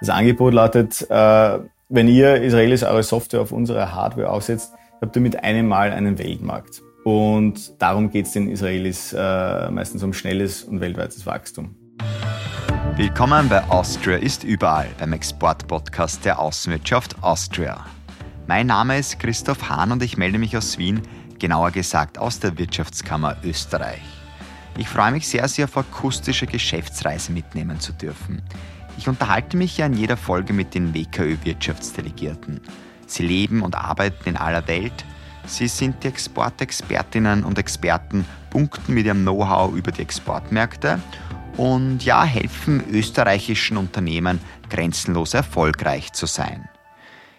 Das Angebot lautet, äh, wenn ihr Israelis eure Software auf unsere Hardware aufsetzt, habt ihr mit einem Mal einen Weltmarkt. Und darum geht es den Israelis äh, meistens um schnelles und weltweites Wachstum. Willkommen bei Austria ist überall, beim Export-Podcast der Außenwirtschaft Austria. Mein Name ist Christoph Hahn und ich melde mich aus Wien, genauer gesagt aus der Wirtschaftskammer Österreich. Ich freue mich sehr, Sie auf akustische Geschäftsreise mitnehmen zu dürfen. Ich unterhalte mich ja in jeder Folge mit den WKÖ-Wirtschaftsdelegierten. Sie leben und arbeiten in aller Welt. Sie sind die Exportexpertinnen und Experten, punkten mit ihrem Know-how über die Exportmärkte und ja, helfen österreichischen Unternehmen grenzenlos erfolgreich zu sein.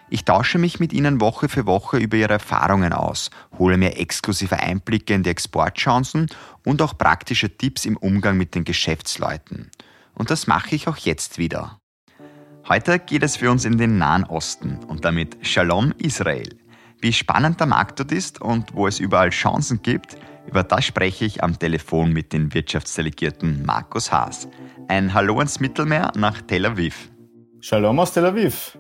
Ich tausche mich mit Ihnen Woche für Woche über Ihre Erfahrungen aus, hole mir exklusive Einblicke in die Exportchancen und auch praktische Tipps im Umgang mit den Geschäftsleuten. Und das mache ich auch jetzt wieder. Heute geht es für uns in den Nahen Osten und damit Shalom Israel. Wie spannend der Markt dort ist und wo es überall Chancen gibt, über das spreche ich am Telefon mit dem Wirtschaftsdelegierten Markus Haas. Ein Hallo ins Mittelmeer nach Tel Aviv. Shalom aus Tel Aviv.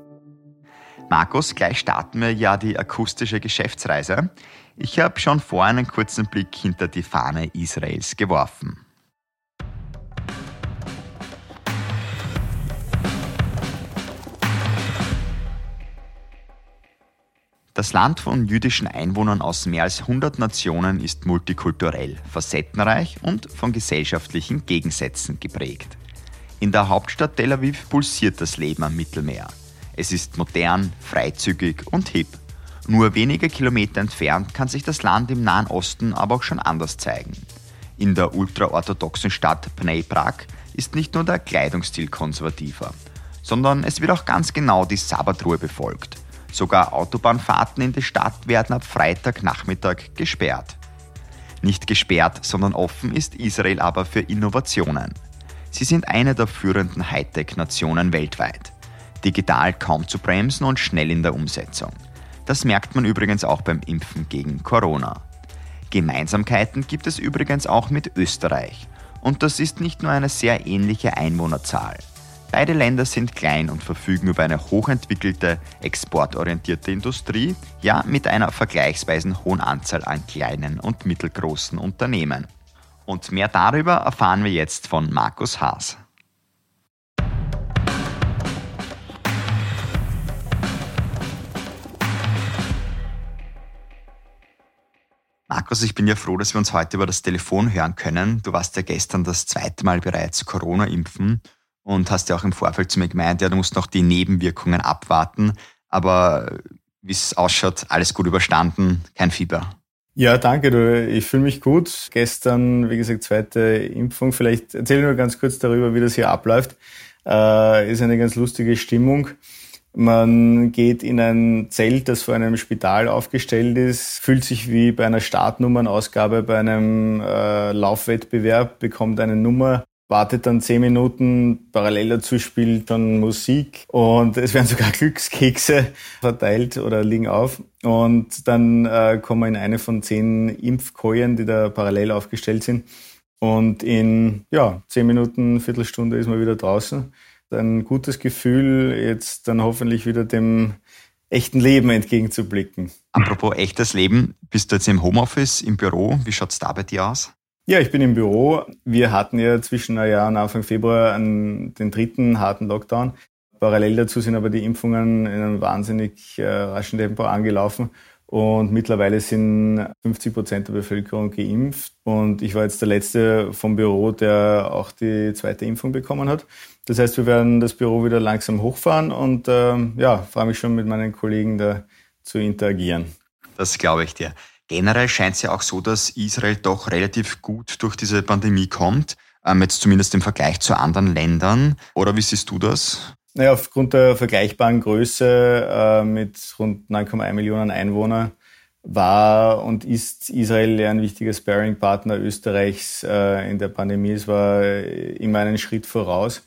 Markus, gleich starten wir ja die akustische Geschäftsreise. Ich habe schon vor einen kurzen Blick hinter die Fahne Israels geworfen. Das Land von jüdischen Einwohnern aus mehr als 100 Nationen ist multikulturell, facettenreich und von gesellschaftlichen Gegensätzen geprägt. In der Hauptstadt Tel Aviv pulsiert das Leben am Mittelmeer. Es ist modern, freizügig und hip. Nur wenige Kilometer entfernt kann sich das Land im Nahen Osten aber auch schon anders zeigen. In der ultraorthodoxen Stadt Pnei Brak ist nicht nur der Kleidungsstil konservativer, sondern es wird auch ganz genau die Sabbatruhe befolgt. Sogar Autobahnfahrten in die Stadt werden ab Freitagnachmittag gesperrt. Nicht gesperrt, sondern offen ist Israel aber für Innovationen. Sie sind eine der führenden Hightech-Nationen weltweit. Digital kaum zu bremsen und schnell in der Umsetzung. Das merkt man übrigens auch beim Impfen gegen Corona. Gemeinsamkeiten gibt es übrigens auch mit Österreich. Und das ist nicht nur eine sehr ähnliche Einwohnerzahl. Beide Länder sind klein und verfügen über eine hochentwickelte, exportorientierte Industrie, ja mit einer vergleichsweise hohen Anzahl an kleinen und mittelgroßen Unternehmen. Und mehr darüber erfahren wir jetzt von Markus Haas. Markus, ich bin ja froh, dass wir uns heute über das Telefon hören können. Du warst ja gestern das zweite Mal bereits Corona impfen und hast ja auch im Vorfeld zu mir gemeint, ja, du musst noch die Nebenwirkungen abwarten. Aber wie es ausschaut, alles gut überstanden, kein Fieber. Ja, danke. Du. Ich fühle mich gut. Gestern, wie gesagt, zweite Impfung. Vielleicht erzähle ich nur ganz kurz darüber, wie das hier abläuft. Äh, ist eine ganz lustige Stimmung. Man geht in ein Zelt, das vor einem Spital aufgestellt ist, fühlt sich wie bei einer Startnummernausgabe bei einem äh, Laufwettbewerb, bekommt eine Nummer, wartet dann zehn Minuten, parallel dazu spielt dann Musik und es werden sogar Glückskekse verteilt oder liegen auf. Und dann äh, kommen wir in eine von zehn Impfkojen, die da parallel aufgestellt sind. Und in ja, zehn Minuten, Viertelstunde ist man wieder draußen. Ein gutes Gefühl, jetzt dann hoffentlich wieder dem echten Leben entgegenzublicken. Apropos echtes Leben, bist du jetzt im Homeoffice, im Büro? Wie schaut's da bei dir aus? Ja, ich bin im Büro. Wir hatten ja zwischen Neujahr und Anfang Februar einen, den dritten harten Lockdown. Parallel dazu sind aber die Impfungen in einem wahnsinnig äh, raschen Tempo angelaufen. Und mittlerweile sind 50 Prozent der Bevölkerung geimpft. Und ich war jetzt der Letzte vom Büro, der auch die zweite Impfung bekommen hat. Das heißt, wir werden das Büro wieder langsam hochfahren und äh, ja, freue mich schon mit meinen Kollegen da zu interagieren. Das glaube ich dir. Generell scheint es ja auch so, dass Israel doch relativ gut durch diese Pandemie kommt, ähm, jetzt zumindest im Vergleich zu anderen Ländern. Oder wie siehst du das? Naja, aufgrund der vergleichbaren Größe äh, mit rund 9,1 Millionen Einwohnern war und ist Israel ein wichtiger Sparing-Partner Österreichs äh, in der Pandemie. Es war immer einen Schritt voraus.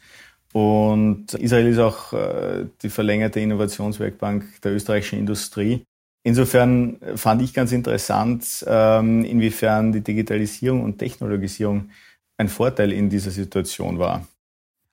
Und Israel ist auch äh, die verlängerte Innovationswerkbank der österreichischen Industrie. Insofern fand ich ganz interessant, ähm, inwiefern die Digitalisierung und Technologisierung ein Vorteil in dieser Situation war.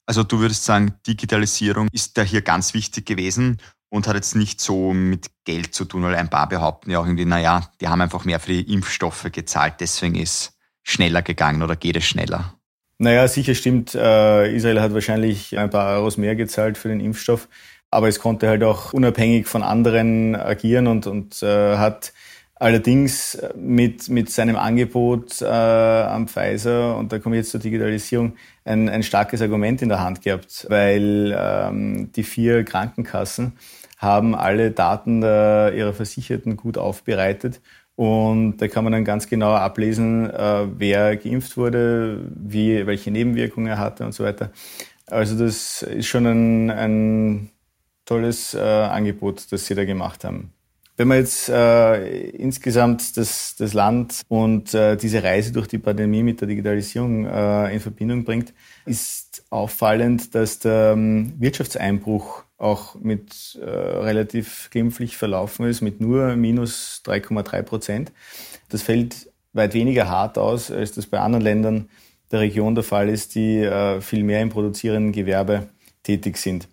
Also du würdest sagen, Digitalisierung ist da hier ganz wichtig gewesen und hat jetzt nicht so mit Geld zu tun, weil ein paar behaupten ja auch irgendwie, naja, die haben einfach mehr für die Impfstoffe gezahlt, deswegen ist schneller gegangen oder geht es schneller? Naja, sicher stimmt. Äh, Israel hat wahrscheinlich ein paar Euros mehr gezahlt für den Impfstoff, aber es konnte halt auch unabhängig von anderen agieren und, und äh, hat allerdings mit, mit seinem Angebot äh, am Pfizer, und da komme ich jetzt zur Digitalisierung, ein, ein starkes Argument in der Hand gehabt, weil ähm, die vier Krankenkassen haben alle Daten der, ihrer Versicherten gut aufbereitet und da kann man dann ganz genau ablesen, äh, wer geimpft wurde, wie, welche Nebenwirkungen er hatte und so weiter. Also das ist schon ein, ein tolles äh, Angebot, das sie da gemacht haben. Wenn man jetzt äh, insgesamt das, das Land und äh, diese Reise durch die Pandemie mit der Digitalisierung äh, in Verbindung bringt, ist auffallend, dass der ähm, Wirtschaftseinbruch auch mit äh, relativ glimpflich verlaufen ist, mit nur minus 3,3 Prozent. Das fällt weit weniger hart aus, als das bei anderen Ländern der Region der Fall ist, die äh, viel mehr im produzierenden Gewerbe tätig sind.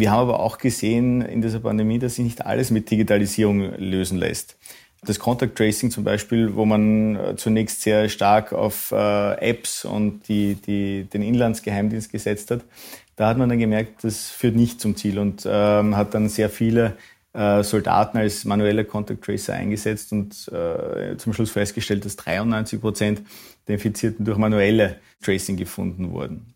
Wir haben aber auch gesehen in dieser Pandemie, dass sich nicht alles mit Digitalisierung lösen lässt. Das Contact Tracing zum Beispiel, wo man äh, zunächst sehr stark auf äh, Apps und die, die, den Inlandsgeheimdienst gesetzt hat, da hat man dann gemerkt, das führt nicht zum Ziel und ähm, hat dann sehr viele äh, Soldaten als manuelle Contact Tracer eingesetzt und äh, zum Schluss festgestellt, dass 93 Prozent der Infizierten durch manuelle Tracing gefunden wurden.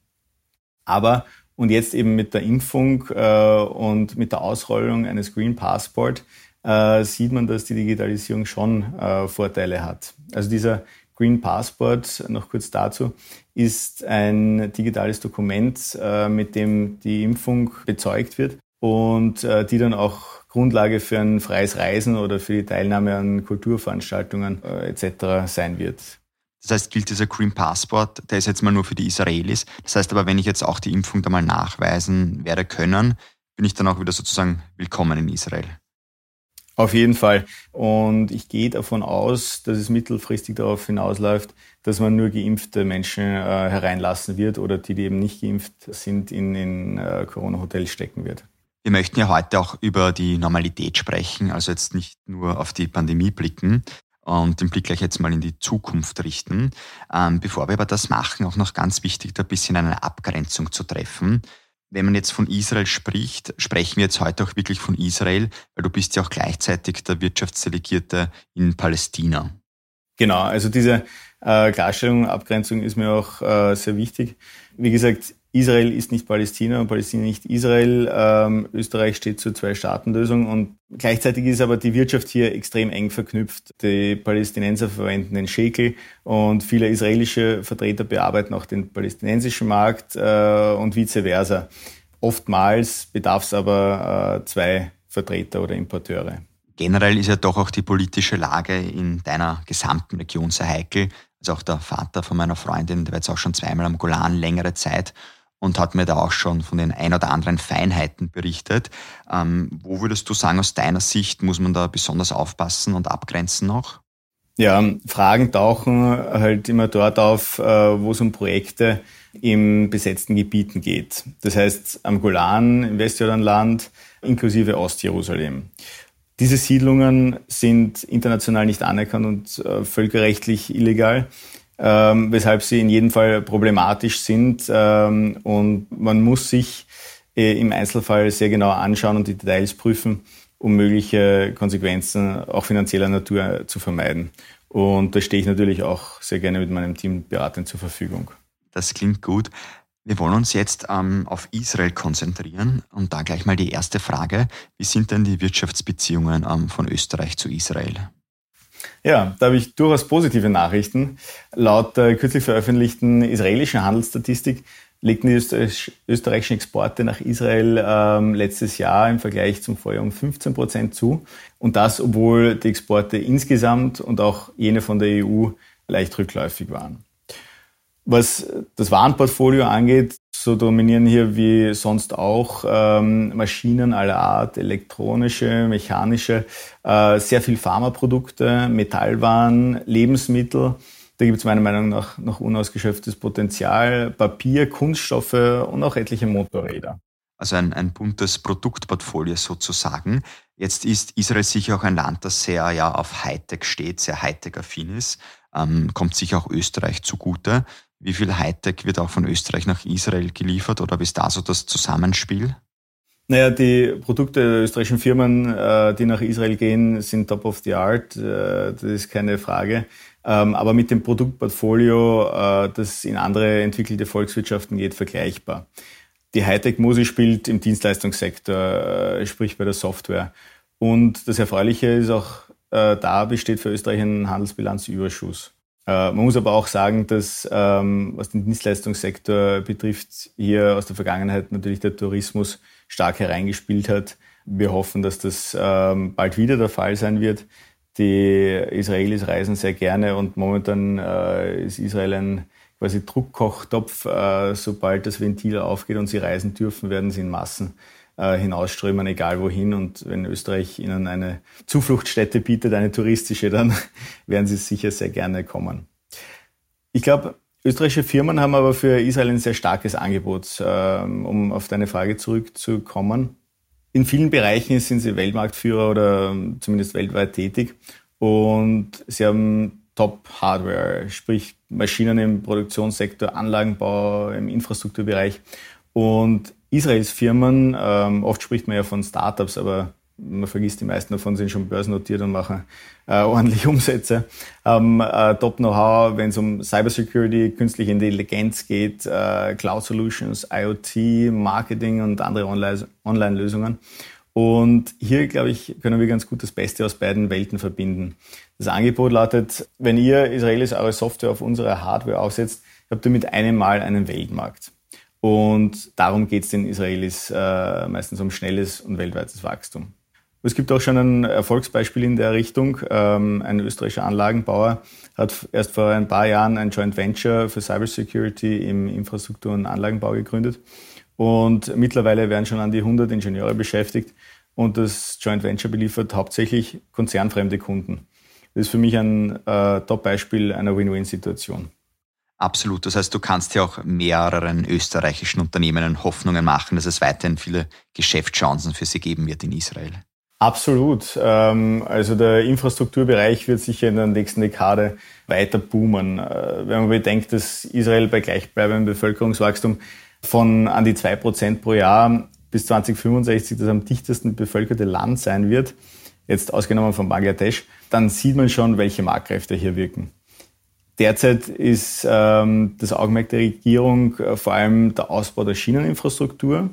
Aber und jetzt eben mit der Impfung äh, und mit der Ausrollung eines Green Passport äh, sieht man, dass die Digitalisierung schon äh, Vorteile hat. Also dieser Green Passport, noch kurz dazu, ist ein digitales Dokument, äh, mit dem die Impfung bezeugt wird und äh, die dann auch Grundlage für ein freies Reisen oder für die Teilnahme an Kulturveranstaltungen äh, etc. sein wird. Das heißt, gilt dieser Green Passport, der ist jetzt mal nur für die Israelis. Das heißt aber, wenn ich jetzt auch die Impfung da mal nachweisen werde können, bin ich dann auch wieder sozusagen willkommen in Israel. Auf jeden Fall. Und ich gehe davon aus, dass es mittelfristig darauf hinausläuft, dass man nur geimpfte Menschen äh, hereinlassen wird oder die, die eben nicht geimpft sind, in, in äh, Corona-Hotels stecken wird. Wir möchten ja heute auch über die Normalität sprechen, also jetzt nicht nur auf die Pandemie blicken und den Blick gleich jetzt mal in die Zukunft richten. Ähm, bevor wir aber das machen, auch noch ganz wichtig, da ein bisschen eine Abgrenzung zu treffen. Wenn man jetzt von Israel spricht, sprechen wir jetzt heute auch wirklich von Israel, weil du bist ja auch gleichzeitig der Wirtschaftsdelegierte in Palästina. Genau, also diese äh, Klarstellung, Abgrenzung ist mir auch äh, sehr wichtig. Wie gesagt, Israel ist nicht Palästina und Palästina nicht Israel. Ähm, Österreich steht zur Zwei-Staaten-Lösung und gleichzeitig ist aber die Wirtschaft hier extrem eng verknüpft. Die Palästinenser verwenden den Shekel und viele israelische Vertreter bearbeiten auch den palästinensischen Markt äh, und vice versa. Oftmals bedarf es aber äh, zwei Vertreter oder Importeure. Generell ist ja doch auch die politische Lage in deiner gesamten Region sehr heikel. Also auch der Vater von meiner Freundin, der war jetzt auch schon zweimal am Golan längere Zeit und hat mir da auch schon von den ein oder anderen Feinheiten berichtet. Ähm, wo würdest du sagen, aus deiner Sicht muss man da besonders aufpassen und abgrenzen noch? Ja, Fragen tauchen halt immer dort auf, äh, wo es um Projekte im besetzten Gebieten geht. Das heißt am Golan, im Westjordanland, inklusive Ostjerusalem. Diese Siedlungen sind international nicht anerkannt und äh, völkerrechtlich illegal ähm, weshalb sie in jedem Fall problematisch sind. Ähm, und man muss sich äh, im Einzelfall sehr genau anschauen und die Details prüfen, um mögliche Konsequenzen auch finanzieller Natur zu vermeiden. Und da stehe ich natürlich auch sehr gerne mit meinem Team beratend zur Verfügung. Das klingt gut. Wir wollen uns jetzt ähm, auf Israel konzentrieren und da gleich mal die erste Frage. Wie sind denn die Wirtschaftsbeziehungen ähm, von Österreich zu Israel? Ja, da habe ich durchaus positive Nachrichten. Laut der kürzlich veröffentlichten israelischen Handelsstatistik legten die österreichischen Exporte nach Israel ähm, letztes Jahr im Vergleich zum Vorjahr um 15 Prozent zu. Und das, obwohl die Exporte insgesamt und auch jene von der EU leicht rückläufig waren. Was das Warenportfolio angeht, so dominieren hier wie sonst auch ähm, Maschinen aller Art, elektronische, mechanische, äh, sehr viel Pharmaprodukte, Metallwaren, Lebensmittel Da gibt es meiner Meinung nach noch unausgeschöpftes Potenzial, Papier, Kunststoffe und auch etliche Motorräder. Also ein, ein buntes Produktportfolio sozusagen. Jetzt ist Israel sicher auch ein Land, das sehr ja auf Hightech steht, sehr Hightech-affin ist. Ähm, kommt sicher auch Österreich zugute. Wie viel Hightech wird auch von Österreich nach Israel geliefert oder wie ist da so das Zusammenspiel? Naja, die Produkte der österreichischen Firmen, äh, die nach Israel gehen, sind top of the art. Äh, das ist keine Frage. Ähm, aber mit dem Produktportfolio, äh, das in andere entwickelte Volkswirtschaften geht, vergleichbar. Die Hightech-Musik spielt im Dienstleistungssektor, sprich bei der Software. Und das Erfreuliche ist auch, da besteht für Österreich ein Handelsbilanzüberschuss. Man muss aber auch sagen, dass ähm, was den Dienstleistungssektor betrifft, hier aus der Vergangenheit natürlich der Tourismus stark hereingespielt hat. Wir hoffen, dass das ähm, bald wieder der Fall sein wird. Die Israelis reisen sehr gerne und momentan äh, ist Israel ein quasi Druckkochtopf. Äh, sobald das Ventil aufgeht und sie reisen dürfen, werden sie in Massen äh, hinausströmen, egal wohin. Und wenn Österreich ihnen eine Zufluchtsstätte bietet, eine touristische, dann werden sie sicher sehr gerne kommen. Ich glaube, Österreichische Firmen haben aber für Israel ein sehr starkes Angebot, ähm, um auf deine Frage zurückzukommen. In vielen Bereichen sind sie Weltmarktführer oder ähm, zumindest weltweit tätig und sie haben Top-Hardware, sprich Maschinen im Produktionssektor, Anlagenbau, im Infrastrukturbereich. Und Israels Firmen, ähm, oft spricht man ja von Startups, aber man vergisst, die meisten davon sind schon börsennotiert und machen äh, ordentlich Umsätze, haben äh, Top-Know-how, wenn es um Cybersecurity, künstliche Intelligenz geht, äh, Cloud Solutions, IoT, Marketing und andere Online-Lösungen. Und hier, glaube ich, können wir ganz gut das Beste aus beiden Welten verbinden. Das Angebot lautet, wenn ihr Israelis eure Software auf unsere Hardware aufsetzt, habt ihr mit einem Mal einen Weltmarkt. Und darum geht es den Israelis äh, meistens um schnelles und weltweites Wachstum. Es gibt auch schon ein Erfolgsbeispiel in der Richtung. Ähm, ein österreichischer Anlagenbauer hat erst vor ein paar Jahren ein Joint Venture für Cybersecurity im Infrastruktur- und Anlagenbau gegründet. Und mittlerweile werden schon an die 100 Ingenieure beschäftigt. Und das Joint Venture beliefert hauptsächlich konzernfremde Kunden. Das ist für mich ein äh, Top-Beispiel einer Win-Win-Situation. Absolut. Das heißt, du kannst ja auch mehreren österreichischen Unternehmen Hoffnungen machen, dass es weiterhin viele Geschäftschancen für sie geben wird in Israel. Absolut. Ähm, also der Infrastrukturbereich wird sicher in der nächsten Dekade weiter boomen. Äh, wenn man bedenkt, dass Israel bei gleichbleibendem Bevölkerungswachstum von an die zwei Prozent pro Jahr bis 2065 das am dichtesten bevölkerte Land sein wird, jetzt ausgenommen von Bangladesch, dann sieht man schon, welche Marktkräfte hier wirken. Derzeit ist ähm, das Augenmerk der Regierung äh, vor allem der Ausbau der Schieneninfrastruktur.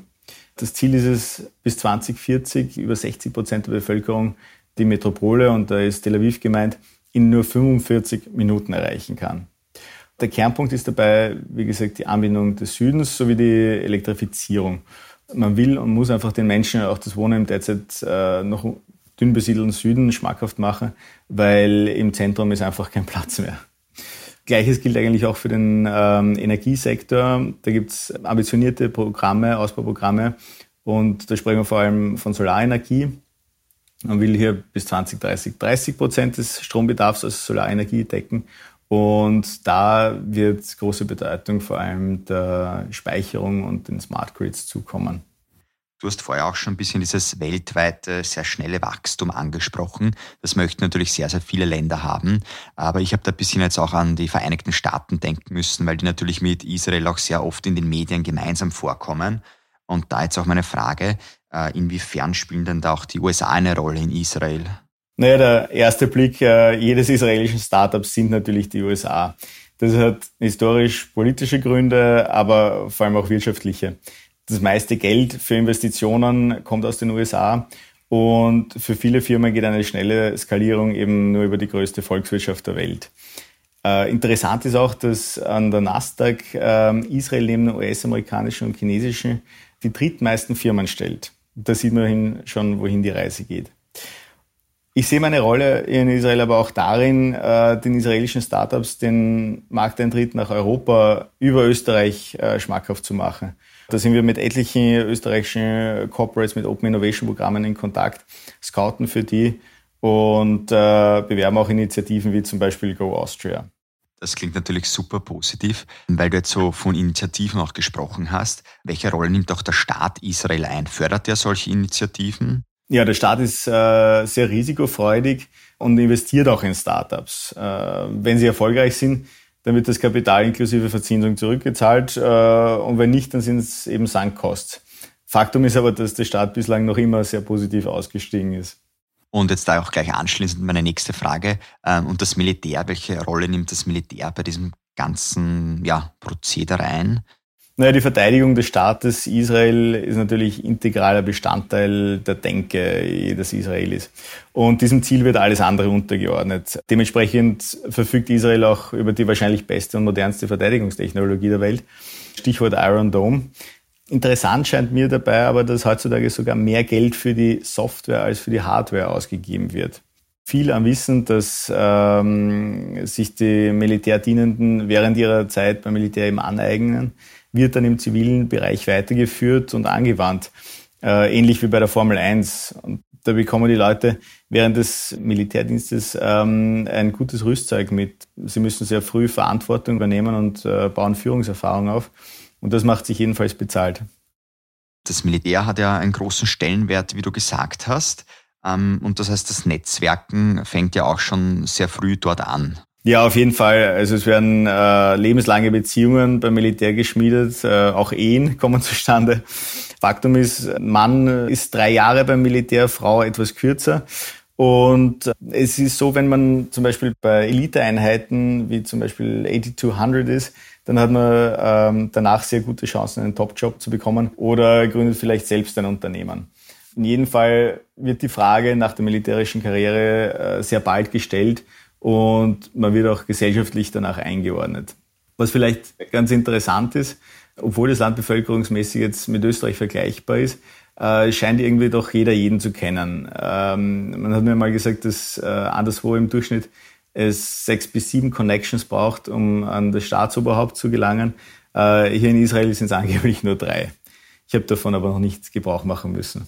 Das Ziel ist es, bis 2040 über 60 Prozent der Bevölkerung die Metropole, und da ist Tel Aviv gemeint, in nur 45 Minuten erreichen kann. Der Kernpunkt ist dabei, wie gesagt, die Anbindung des Südens sowie die Elektrifizierung. Man will und muss einfach den Menschen auch das Wohnen im derzeit äh, noch dünn besiedelten Süden schmackhaft machen, weil im Zentrum ist einfach kein Platz mehr. Gleiches gilt eigentlich auch für den ähm, Energiesektor. Da gibt es ambitionierte Programme, Ausbauprogramme und da sprechen wir vor allem von Solarenergie. Man will hier bis 2030 30 Prozent des Strombedarfs aus Solarenergie decken. Und da wird große Bedeutung vor allem der Speicherung und den Smart Grids zukommen. Du hast vorher auch schon ein bisschen dieses weltweite, sehr schnelle Wachstum angesprochen. Das möchten natürlich sehr, sehr viele Länder haben. Aber ich habe da ein bisschen jetzt auch an die Vereinigten Staaten denken müssen, weil die natürlich mit Israel auch sehr oft in den Medien gemeinsam vorkommen. Und da jetzt auch meine Frage, äh, inwiefern spielen denn da auch die USA eine Rolle in Israel? Naja, der erste Blick äh, jedes israelischen Startups sind natürlich die USA. Das hat historisch politische Gründe, aber vor allem auch wirtschaftliche das meiste Geld für Investitionen kommt aus den USA. Und für viele Firmen geht eine schnelle Skalierung eben nur über die größte Volkswirtschaft der Welt. Äh, interessant ist auch, dass an der Nasdaq äh, Israel neben den US-amerikanischen und chinesischen die drittmeisten Firmen stellt. Da sieht man schon, wohin die Reise geht. Ich sehe meine Rolle in Israel aber auch darin, äh, den israelischen Startups den Markteintritt nach Europa über Österreich äh, schmackhaft zu machen. Da sind wir mit etlichen österreichischen Corporates mit Open Innovation Programmen in Kontakt, scouten für die und äh, bewerben auch Initiativen wie zum Beispiel Go Austria. Das klingt natürlich super positiv, weil du jetzt so von Initiativen auch gesprochen hast. Welche Rolle nimmt auch der Staat Israel ein? Fördert er solche Initiativen? Ja, der Staat ist äh, sehr risikofreudig und investiert auch in Startups. Äh, wenn sie erfolgreich sind, dann wird das Kapital inklusive Verzinsung zurückgezahlt äh, und wenn nicht, dann sind es eben Sankkosts. Faktum ist aber, dass der Staat bislang noch immer sehr positiv ausgestiegen ist. Und jetzt da auch gleich anschließend meine nächste Frage. Ähm, und das Militär, welche Rolle nimmt das Militär bei diesem ganzen ja, Prozedere ein? Naja, die Verteidigung des Staates Israel ist natürlich integraler Bestandteil der Denke jedes Israelis. Und diesem Ziel wird alles andere untergeordnet. Dementsprechend verfügt Israel auch über die wahrscheinlich beste und modernste Verteidigungstechnologie der Welt. Stichwort Iron Dome. Interessant scheint mir dabei aber, dass heutzutage sogar mehr Geld für die Software als für die Hardware ausgegeben wird. Viel am Wissen, dass ähm, sich die Militärdienenden während ihrer Zeit beim Militär eben aneignen, wird dann im zivilen Bereich weitergeführt und angewandt. Äh, ähnlich wie bei der Formel 1. Und da bekommen die Leute während des Militärdienstes ähm, ein gutes Rüstzeug mit. Sie müssen sehr früh Verantwortung übernehmen und äh, bauen Führungserfahrung auf. Und das macht sich jedenfalls bezahlt. Das Militär hat ja einen großen Stellenwert, wie du gesagt hast. Ähm, und das heißt, das Netzwerken fängt ja auch schon sehr früh dort an. Ja, auf jeden Fall. Also es werden äh, lebenslange Beziehungen beim Militär geschmiedet, äh, auch Ehen kommen zustande. Faktum ist, Mann ist drei Jahre beim Militär, Frau etwas kürzer. Und es ist so, wenn man zum Beispiel bei Eliteeinheiten wie zum Beispiel 8200 ist, dann hat man ähm, danach sehr gute Chancen, einen Top-Job zu bekommen oder gründet vielleicht selbst ein Unternehmen. In jedem Fall wird die Frage nach der militärischen Karriere äh, sehr bald gestellt und man wird auch gesellschaftlich danach eingeordnet. Was vielleicht ganz interessant ist, obwohl das Land bevölkerungsmäßig jetzt mit Österreich vergleichbar ist, äh, scheint irgendwie doch jeder jeden zu kennen. Ähm, man hat mir mal gesagt, dass äh, anderswo im Durchschnitt es sechs bis sieben Connections braucht, um an das Staatsoberhaupt zu gelangen. Äh, hier in Israel sind es angeblich nur drei. Ich habe davon aber noch nichts Gebrauch machen müssen.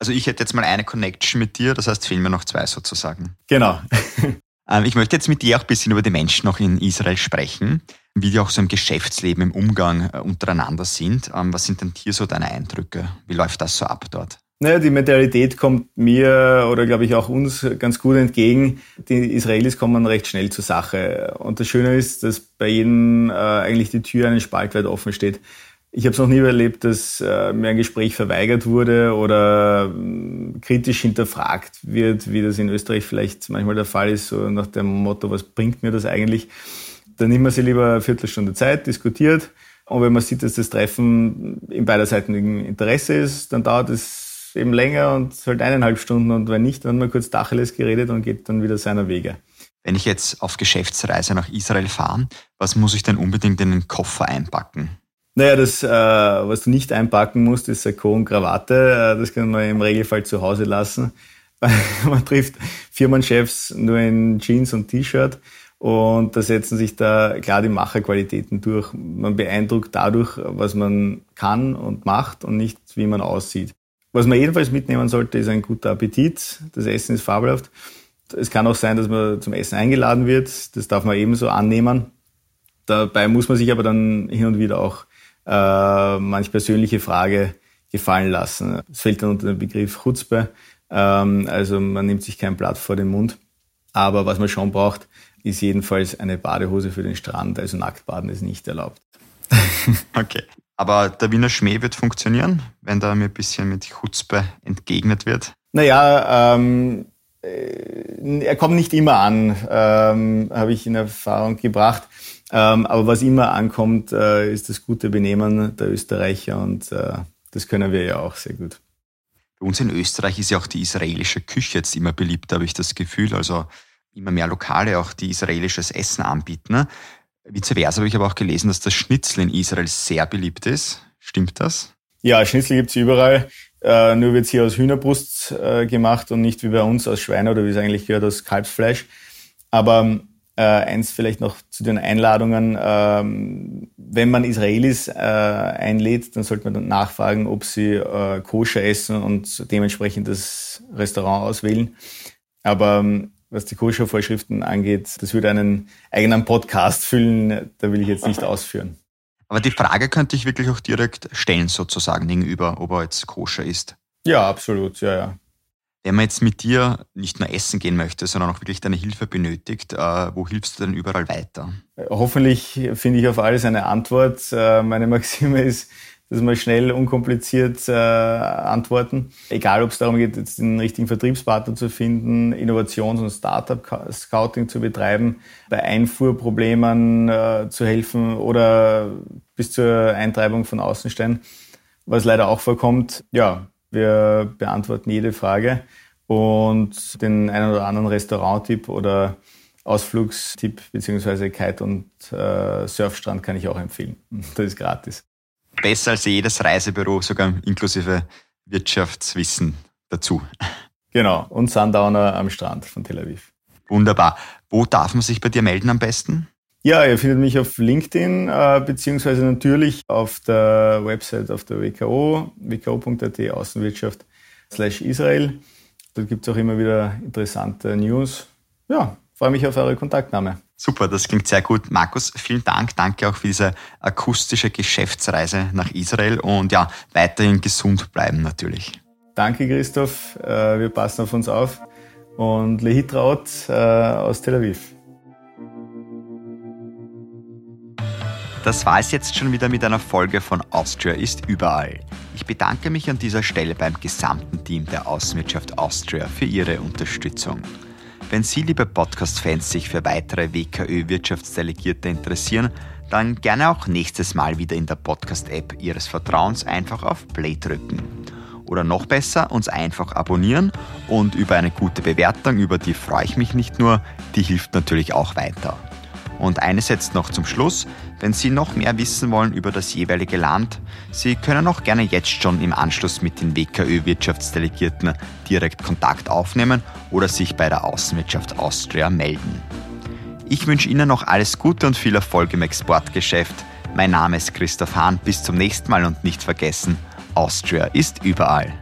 Also ich hätte jetzt mal eine Connection mit dir, das heißt fehlen mir noch zwei sozusagen. Genau. Ähm, ich möchte jetzt mit dir auch ein bisschen über die Menschen noch in Israel sprechen, wie die auch so im Geschäftsleben, im Umgang äh, untereinander sind. Ähm, was sind denn hier so deine Eindrücke? Wie läuft das so ab dort? Naja, die Mentalität kommt mir oder glaube ich auch uns ganz gut entgegen. Die Israelis kommen recht schnell zur Sache. Und das Schöne ist, dass bei jedem äh, eigentlich die Tür einen Spalt weit offen steht. Ich habe es noch nie erlebt, dass äh, mir ein Gespräch verweigert wurde oder äh, kritisch hinterfragt wird, wie das in Österreich vielleicht manchmal der Fall ist, so nach dem Motto, was bringt mir das eigentlich? Dann nimmt man sich lieber eine Viertelstunde Zeit, diskutiert. Und wenn man sieht, dass das Treffen in beiderseitigen Interesse ist, dann dauert es eben länger und halt eineinhalb Stunden und wenn nicht, dann mal kurz Dacheles geredet und geht dann wieder seiner Wege. Wenn ich jetzt auf Geschäftsreise nach Israel fahre, was muss ich denn unbedingt in den Koffer einpacken? Naja, das, äh, was du nicht einpacken musst, ist Sakko und Krawatte. Äh, das kann man im Regelfall zu Hause lassen. man trifft Firmenchefs nur in Jeans und T-Shirt und da setzen sich da klar die Macherqualitäten durch. Man beeindruckt dadurch, was man kann und macht und nicht, wie man aussieht. Was man jedenfalls mitnehmen sollte, ist ein guter Appetit. Das Essen ist fabelhaft. Es kann auch sein, dass man zum Essen eingeladen wird. Das darf man ebenso annehmen. Dabei muss man sich aber dann hin und wieder auch äh, manch persönliche Frage gefallen lassen. Es fällt dann unter den Begriff Chutzpe. Ähm, also man nimmt sich kein Blatt vor den Mund. Aber was man schon braucht, ist jedenfalls eine Badehose für den Strand. Also Nacktbaden ist nicht erlaubt. okay. Aber der Wiener Schmäh wird funktionieren, wenn da mir ein bisschen mit Chutzpe entgegnet wird? Naja, ähm, äh, er kommt nicht immer an, ähm, habe ich in Erfahrung gebracht. Ähm, aber was immer ankommt, äh, ist das gute Benehmen der Österreicher und äh, das können wir ja auch sehr gut. Bei uns in Österreich ist ja auch die israelische Küche jetzt immer beliebt, habe ich das Gefühl. Also immer mehr Lokale auch, die israelisches Essen anbieten. Vice versa habe ich aber auch gelesen, dass das Schnitzel in Israel sehr beliebt ist. Stimmt das? Ja, Schnitzel gibt's überall. Äh, nur wird's hier aus Hühnerbrust äh, gemacht und nicht wie bei uns aus Schweine oder wie es eigentlich gehört, aus Kalbsfleisch. Aber äh, eins vielleicht noch zu den Einladungen. Ähm, wenn man Israelis äh, einlädt, dann sollte man dann nachfragen, ob sie äh, koscher essen und dementsprechend das Restaurant auswählen. Aber ähm, was die Koscher-Vorschriften angeht, das würde einen eigenen Podcast füllen, da will ich jetzt nicht ausführen. Aber die Frage könnte ich wirklich auch direkt stellen, sozusagen, gegenüber, ob er jetzt koscher ist. Ja, absolut, ja, ja. Wenn man jetzt mit dir nicht nur essen gehen möchte, sondern auch wirklich deine Hilfe benötigt, äh, wo hilfst du denn überall weiter? Hoffentlich finde ich auf alles eine Antwort. Äh, meine Maxime ist, dass wir schnell, unkompliziert äh, antworten. Egal, ob es darum geht, jetzt den richtigen Vertriebspartner zu finden, Innovations- und Startup-Scouting zu betreiben, bei Einfuhrproblemen äh, zu helfen oder bis zur Eintreibung von Außensteinen, was leider auch vorkommt. Ja, wir beantworten jede Frage und den einen oder anderen Restauranttipp oder Ausflugstipp beziehungsweise Kite- und äh, Surfstrand kann ich auch empfehlen. Das ist gratis. Besser als jedes Reisebüro, sogar inklusive Wirtschaftswissen dazu. Genau, und Sundowner am Strand von Tel Aviv. Wunderbar. Wo darf man sich bei dir melden am besten? Ja, ihr findet mich auf LinkedIn, äh, beziehungsweise natürlich auf der Website auf der WKO, wko.at Außenwirtschaft slash Israel. Dort gibt es auch immer wieder interessante News. Ja, freue mich auf eure Kontaktnahme. Super, das klingt sehr gut. Markus, vielen Dank. Danke auch für diese akustische Geschäftsreise nach Israel und ja, weiterhin gesund bleiben natürlich. Danke, Christoph. Äh, wir passen auf uns auf. Und Lehitraut äh, aus Tel Aviv. Das war es jetzt schon wieder mit einer Folge von Austria ist überall. Ich bedanke mich an dieser Stelle beim gesamten Team der Außenwirtschaft Austria für ihre Unterstützung. Wenn Sie, liebe Podcast-Fans, sich für weitere WKÖ-Wirtschaftsdelegierte interessieren, dann gerne auch nächstes Mal wieder in der Podcast-App Ihres Vertrauens einfach auf Play drücken. Oder noch besser, uns einfach abonnieren und über eine gute Bewertung, über die freue ich mich nicht nur, die hilft natürlich auch weiter. Und eines jetzt noch zum Schluss. Wenn Sie noch mehr wissen wollen über das jeweilige Land, Sie können auch gerne jetzt schon im Anschluss mit den WKÖ-Wirtschaftsdelegierten direkt Kontakt aufnehmen oder sich bei der Außenwirtschaft Austria melden. Ich wünsche Ihnen noch alles Gute und viel Erfolg im Exportgeschäft. Mein Name ist Christoph Hahn. Bis zum nächsten Mal und nicht vergessen, Austria ist überall.